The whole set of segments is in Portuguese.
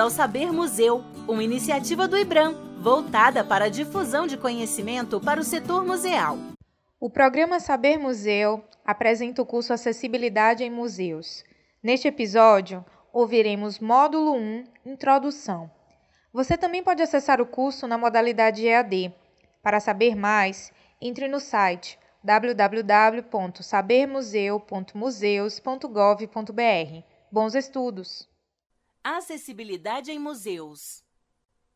ao Saber Museu, uma iniciativa do IBRAM, voltada para a difusão de conhecimento para o setor museal. O programa Saber Museu apresenta o curso Acessibilidade em Museus. Neste episódio, ouviremos Módulo 1 Introdução. Você também pode acessar o curso na modalidade EAD. Para saber mais, entre no site www.sabermuseu.museus.gov.br. Bons estudos! Acessibilidade em museus.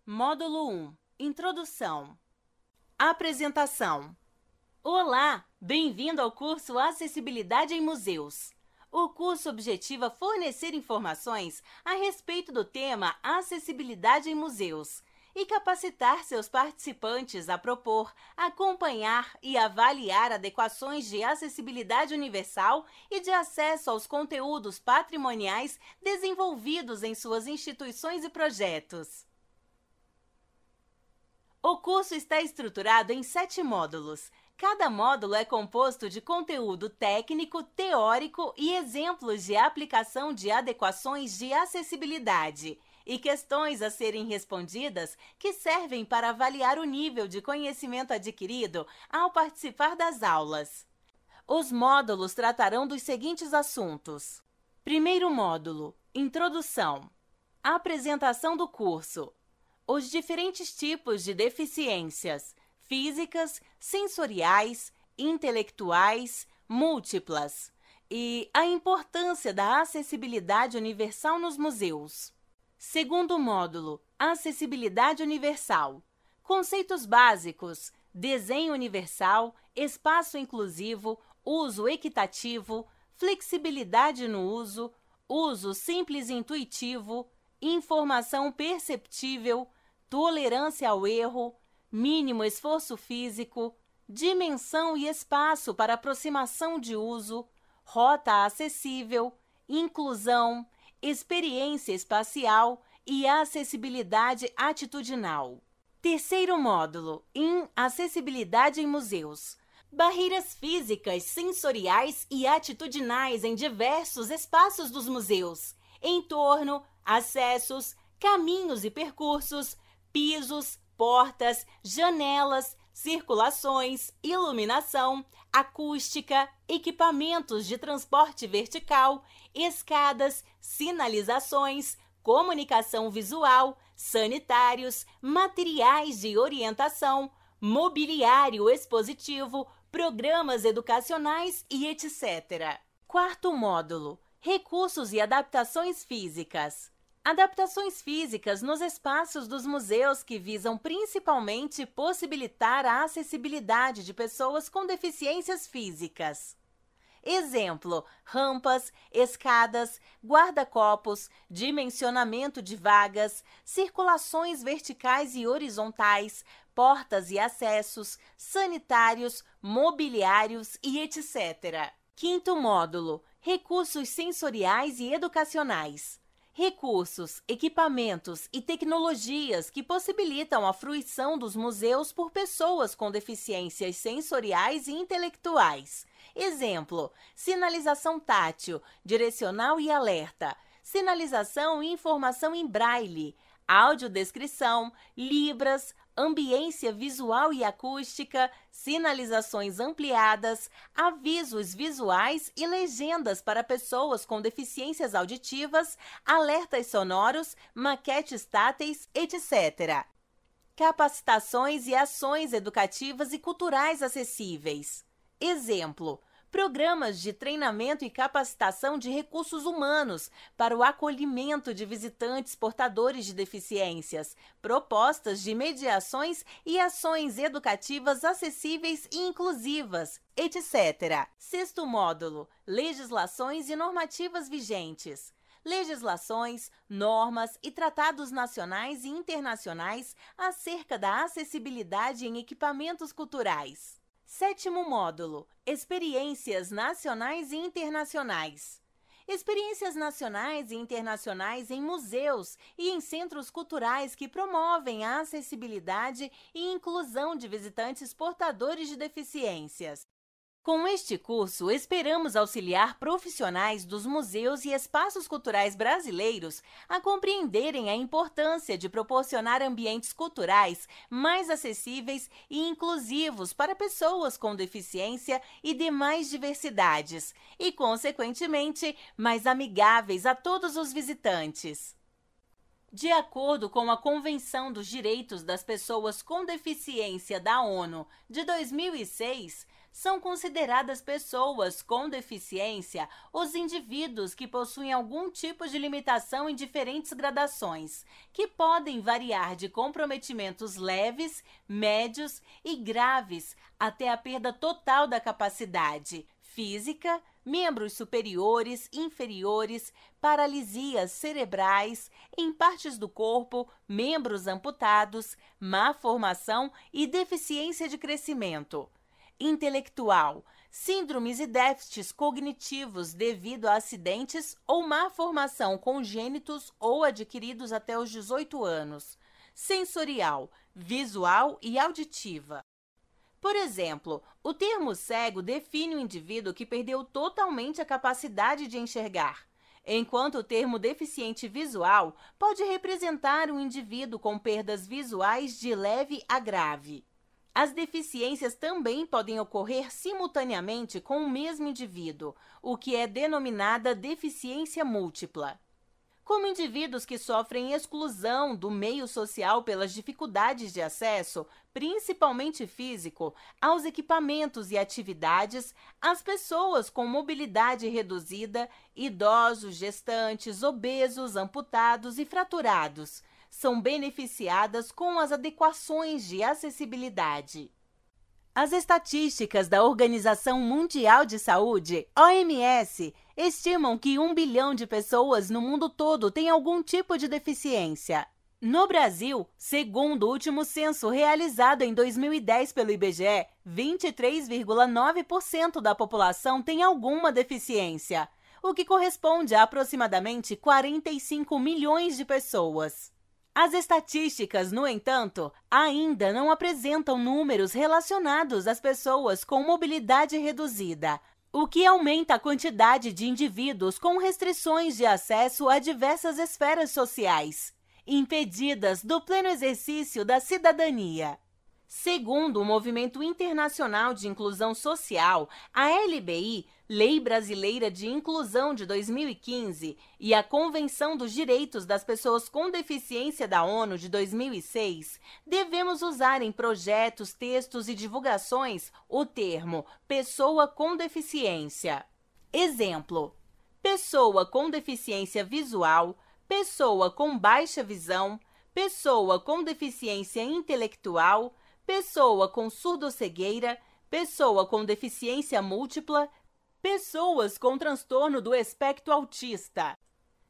Módulo 1 Introdução. Apresentação. Olá, bem-vindo ao curso Acessibilidade em Museus. O curso objetiva fornecer informações a respeito do tema Acessibilidade em Museus e capacitar seus participantes a propor, acompanhar e avaliar adequações de acessibilidade universal e de acesso aos conteúdos patrimoniais desenvolvidos em suas instituições e projetos. O curso está estruturado em sete módulos. Cada módulo é composto de conteúdo técnico, teórico e exemplos de aplicação de adequações de acessibilidade e questões a serem respondidas que servem para avaliar o nível de conhecimento adquirido ao participar das aulas. Os módulos tratarão dos seguintes assuntos: Primeiro módulo: Introdução. Apresentação do curso. Os diferentes tipos de deficiências físicas, sensoriais, intelectuais, múltiplas e a importância da acessibilidade universal nos museus. Segundo módulo, Acessibilidade Universal. Conceitos básicos: desenho universal, espaço inclusivo, uso equitativo, flexibilidade no uso, uso simples e intuitivo, informação perceptível, tolerância ao erro, mínimo esforço físico, dimensão e espaço para aproximação de uso, rota acessível, inclusão, experiência espacial e acessibilidade atitudinal. Terceiro módulo, em acessibilidade em museus. Barreiras físicas, sensoriais e atitudinais em diversos espaços dos museus. Entorno, acessos, caminhos e percursos, pisos, portas, janelas, circulações, iluminação, acústica, equipamentos de transporte vertical, escadas, sinalizações, comunicação visual, sanitários, materiais de orientação, mobiliário expositivo, programas educacionais e etc. Quarto módulo: Recursos e adaptações físicas. Adaptações físicas nos espaços dos museus que visam principalmente possibilitar a acessibilidade de pessoas com deficiências físicas. Exemplo: rampas, escadas, guarda-copos, dimensionamento de vagas, circulações verticais e horizontais, portas e acessos, sanitários, mobiliários e etc. Quinto módulo: recursos sensoriais e educacionais recursos, equipamentos e tecnologias que possibilitam a fruição dos museus por pessoas com deficiências sensoriais e intelectuais. Exemplo: sinalização tátil, direcional e alerta, sinalização e informação em braille, audiodescrição, libras, ambiência visual e acústica, sinalizações ampliadas, avisos visuais e legendas para pessoas com deficiências auditivas, alertas sonoros, maquetes táteis, etc. Capacitações e ações educativas e culturais acessíveis. Exemplo: programas de treinamento e capacitação de recursos humanos para o acolhimento de visitantes portadores de deficiências, propostas de mediações e ações educativas acessíveis e inclusivas, etc. Sexto módulo: legislações e normativas vigentes legislações, normas e tratados nacionais e internacionais acerca da acessibilidade em equipamentos culturais. Sétimo módulo: Experiências nacionais e internacionais. Experiências nacionais e internacionais em museus e em centros culturais que promovem a acessibilidade e inclusão de visitantes portadores de deficiências. Com este curso, esperamos auxiliar profissionais dos museus e espaços culturais brasileiros a compreenderem a importância de proporcionar ambientes culturais mais acessíveis e inclusivos para pessoas com deficiência e demais diversidades, e, consequentemente, mais amigáveis a todos os visitantes. De acordo com a Convenção dos Direitos das Pessoas com Deficiência da ONU de 2006, são consideradas pessoas com deficiência os indivíduos que possuem algum tipo de limitação em diferentes gradações, que podem variar de comprometimentos leves, médios e graves até a perda total da capacidade física, membros superiores, inferiores, paralisias cerebrais, em partes do corpo, membros amputados, má formação e deficiência de crescimento intelectual, síndromes e déficits cognitivos devido a acidentes ou má formação congênitos ou adquiridos até os 18 anos, sensorial, visual e auditiva. Por exemplo, o termo cego define o indivíduo que perdeu totalmente a capacidade de enxergar, enquanto o termo deficiente visual pode representar um indivíduo com perdas visuais de leve a grave. As deficiências também podem ocorrer simultaneamente com o mesmo indivíduo, o que é denominada deficiência múltipla. Como indivíduos que sofrem exclusão do meio social pelas dificuldades de acesso, principalmente físico, aos equipamentos e atividades, as pessoas com mobilidade reduzida, idosos, gestantes, obesos, amputados e fraturados são beneficiadas com as adequações de acessibilidade. As estatísticas da Organização Mundial de Saúde, OMS, estimam que um bilhão de pessoas no mundo todo têm algum tipo de deficiência. No Brasil, segundo o último censo realizado em 2010 pelo IBGE, 23,9% da população tem alguma deficiência, o que corresponde a aproximadamente 45 milhões de pessoas. As estatísticas, no entanto, ainda não apresentam números relacionados às pessoas com mobilidade reduzida, o que aumenta a quantidade de indivíduos com restrições de acesso a diversas esferas sociais, impedidas do pleno exercício da cidadania. Segundo o Movimento Internacional de Inclusão Social, a LBI, Lei Brasileira de Inclusão de 2015, e a Convenção dos Direitos das Pessoas com Deficiência da ONU de 2006, devemos usar em projetos, textos e divulgações o termo pessoa com deficiência. Exemplo: pessoa com deficiência visual, pessoa com baixa visão, pessoa com deficiência intelectual pessoa com surdocegueira, pessoa com deficiência múltipla, pessoas com transtorno do espectro autista.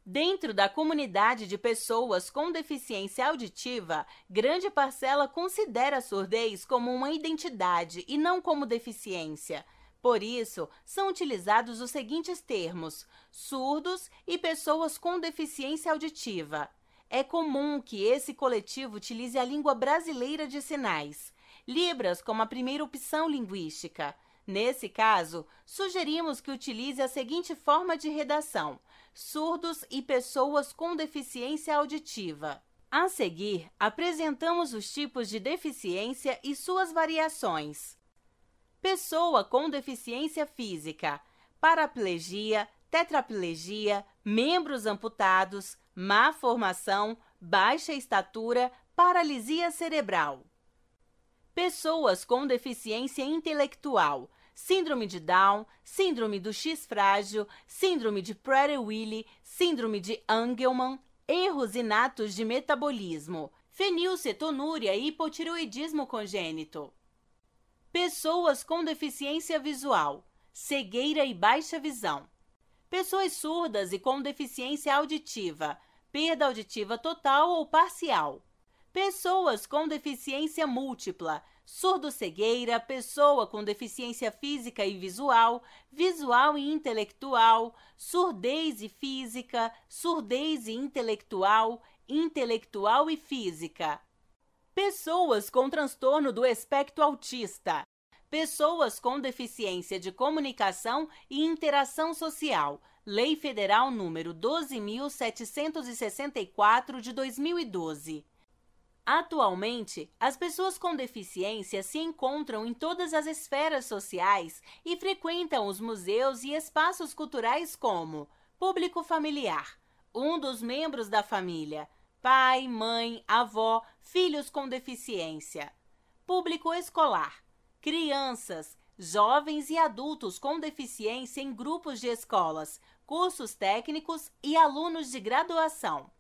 Dentro da comunidade de pessoas com deficiência auditiva, grande parcela considera a surdez como uma identidade e não como deficiência. Por isso, são utilizados os seguintes termos: surdos e pessoas com deficiência auditiva. É comum que esse coletivo utilize a língua brasileira de sinais, Libras como a primeira opção linguística. Nesse caso, sugerimos que utilize a seguinte forma de redação: surdos e pessoas com deficiência auditiva. A seguir, apresentamos os tipos de deficiência e suas variações. Pessoa com deficiência física, paraplegia, tetraplegia, membros amputados, má formação, baixa estatura, paralisia cerebral. Pessoas com deficiência intelectual, síndrome de Down, síndrome do X frágil, síndrome de Prader-Willi, síndrome de Angelman, erros inatos de metabolismo, fenilcetonúria e hipotiroidismo congênito. Pessoas com deficiência visual, cegueira e baixa visão pessoas surdas e com deficiência auditiva, perda auditiva total ou parcial, pessoas com deficiência múltipla, surdo-cegueira, pessoa com deficiência física e visual, visual e intelectual, surdez e física, surdez e intelectual, intelectual e física. Pessoas com transtorno do espectro autista, pessoas com deficiência de comunicação e interação social, Lei Federal número 12764 de 2012. Atualmente, as pessoas com deficiência se encontram em todas as esferas sociais e frequentam os museus e espaços culturais como público familiar, um dos membros da família, pai, mãe, avó, filhos com deficiência, público escolar, crianças, jovens e adultos com deficiência em grupos de escolas, cursos técnicos e alunos de graduação.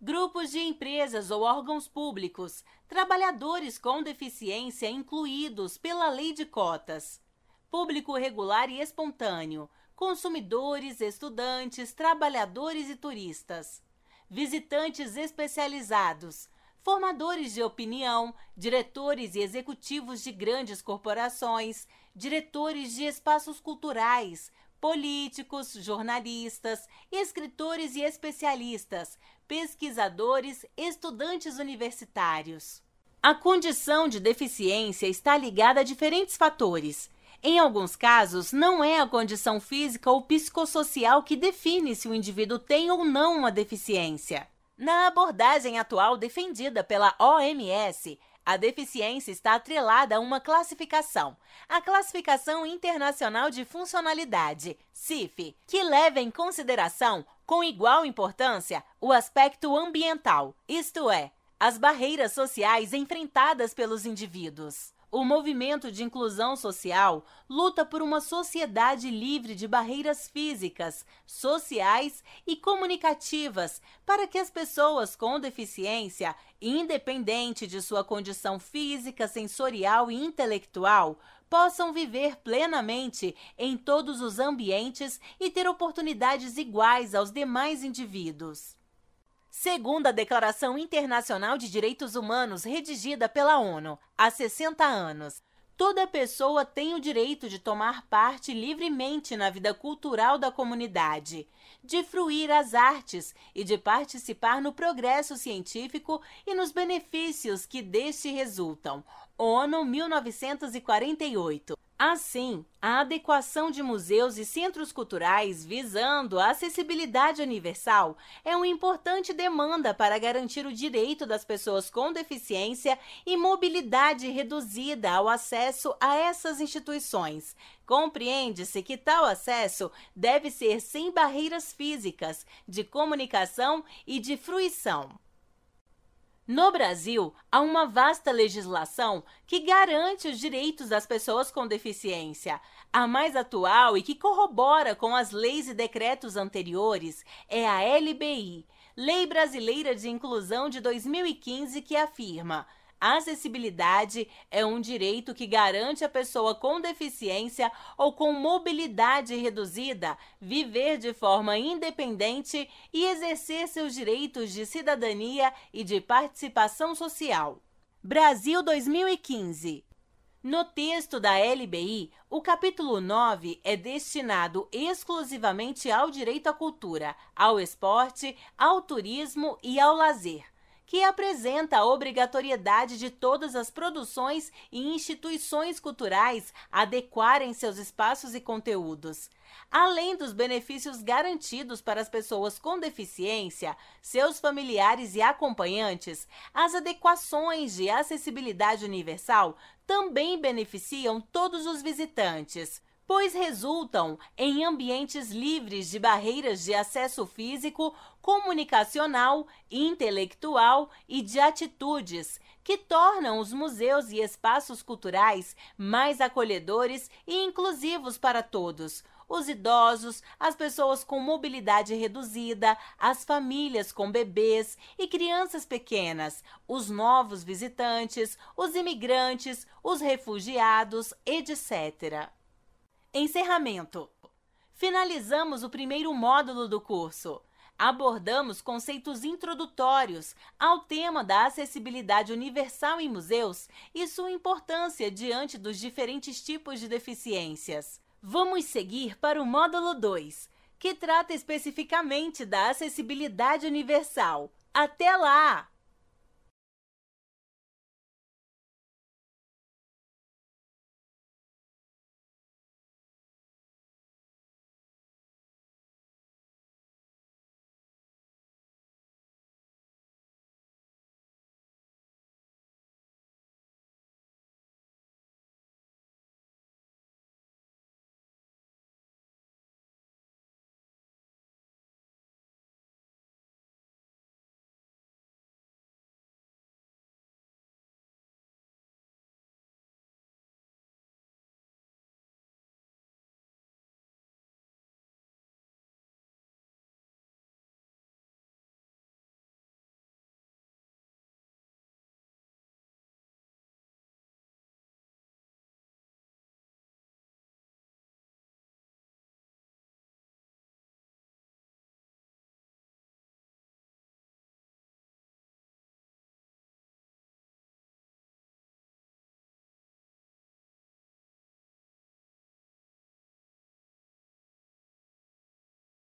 Grupos de empresas ou órgãos públicos, trabalhadores com deficiência incluídos pela lei de cotas, público regular e espontâneo, consumidores, estudantes, trabalhadores e turistas, visitantes especializados, formadores de opinião, diretores e executivos de grandes corporações, diretores de espaços culturais, políticos, jornalistas, escritores e especialistas, pesquisadores, estudantes universitários. A condição de deficiência está ligada a diferentes fatores. Em alguns casos, não é a condição física ou psicossocial que define se o indivíduo tem ou não uma deficiência. Na abordagem atual defendida pela OMS, a deficiência está atrelada a uma classificação, a Classificação Internacional de Funcionalidade, CIF, que leva em consideração, com igual importância, o aspecto ambiental, isto é, as barreiras sociais enfrentadas pelos indivíduos. O movimento de inclusão social luta por uma sociedade livre de barreiras físicas, sociais e comunicativas para que as pessoas com deficiência, independente de sua condição física, sensorial e intelectual, possam viver plenamente em todos os ambientes e ter oportunidades iguais aos demais indivíduos. Segundo a Declaração Internacional de Direitos Humanos redigida pela ONU há 60 anos, toda pessoa tem o direito de tomar parte livremente na vida cultural da comunidade, de fruir as artes e de participar no progresso científico e nos benefícios que deste resultam. ONU 1948. Assim, a adequação de museus e centros culturais visando a acessibilidade universal é uma importante demanda para garantir o direito das pessoas com deficiência e mobilidade reduzida ao acesso a essas instituições. Compreende-se que tal acesso deve ser sem barreiras físicas, de comunicação e de fruição. No Brasil, há uma vasta legislação que garante os direitos das pessoas com deficiência. A mais atual e que corrobora com as leis e decretos anteriores é a LBI, Lei Brasileira de Inclusão de 2015, que afirma acessibilidade é um direito que garante à pessoa com deficiência ou com mobilidade reduzida viver de forma independente e exercer seus direitos de cidadania e de participação social. Brasil 2015 no texto da LBI, o capítulo 9 é destinado exclusivamente ao direito à cultura, ao esporte, ao turismo e ao lazer que apresenta a obrigatoriedade de todas as produções e instituições culturais adequarem seus espaços e conteúdos. Além dos benefícios garantidos para as pessoas com deficiência, seus familiares e acompanhantes, as adequações de acessibilidade universal também beneficiam todos os visitantes pois resultam em ambientes livres de barreiras de acesso físico, comunicacional, intelectual e de atitudes, que tornam os museus e espaços culturais mais acolhedores e inclusivos para todos. Os idosos, as pessoas com mobilidade reduzida, as famílias com bebês e crianças pequenas, os novos visitantes, os imigrantes, os refugiados, etc. Encerramento. Finalizamos o primeiro módulo do curso. Abordamos conceitos introdutórios ao tema da acessibilidade universal em museus e sua importância diante dos diferentes tipos de deficiências. Vamos seguir para o módulo 2, que trata especificamente da acessibilidade universal. Até lá!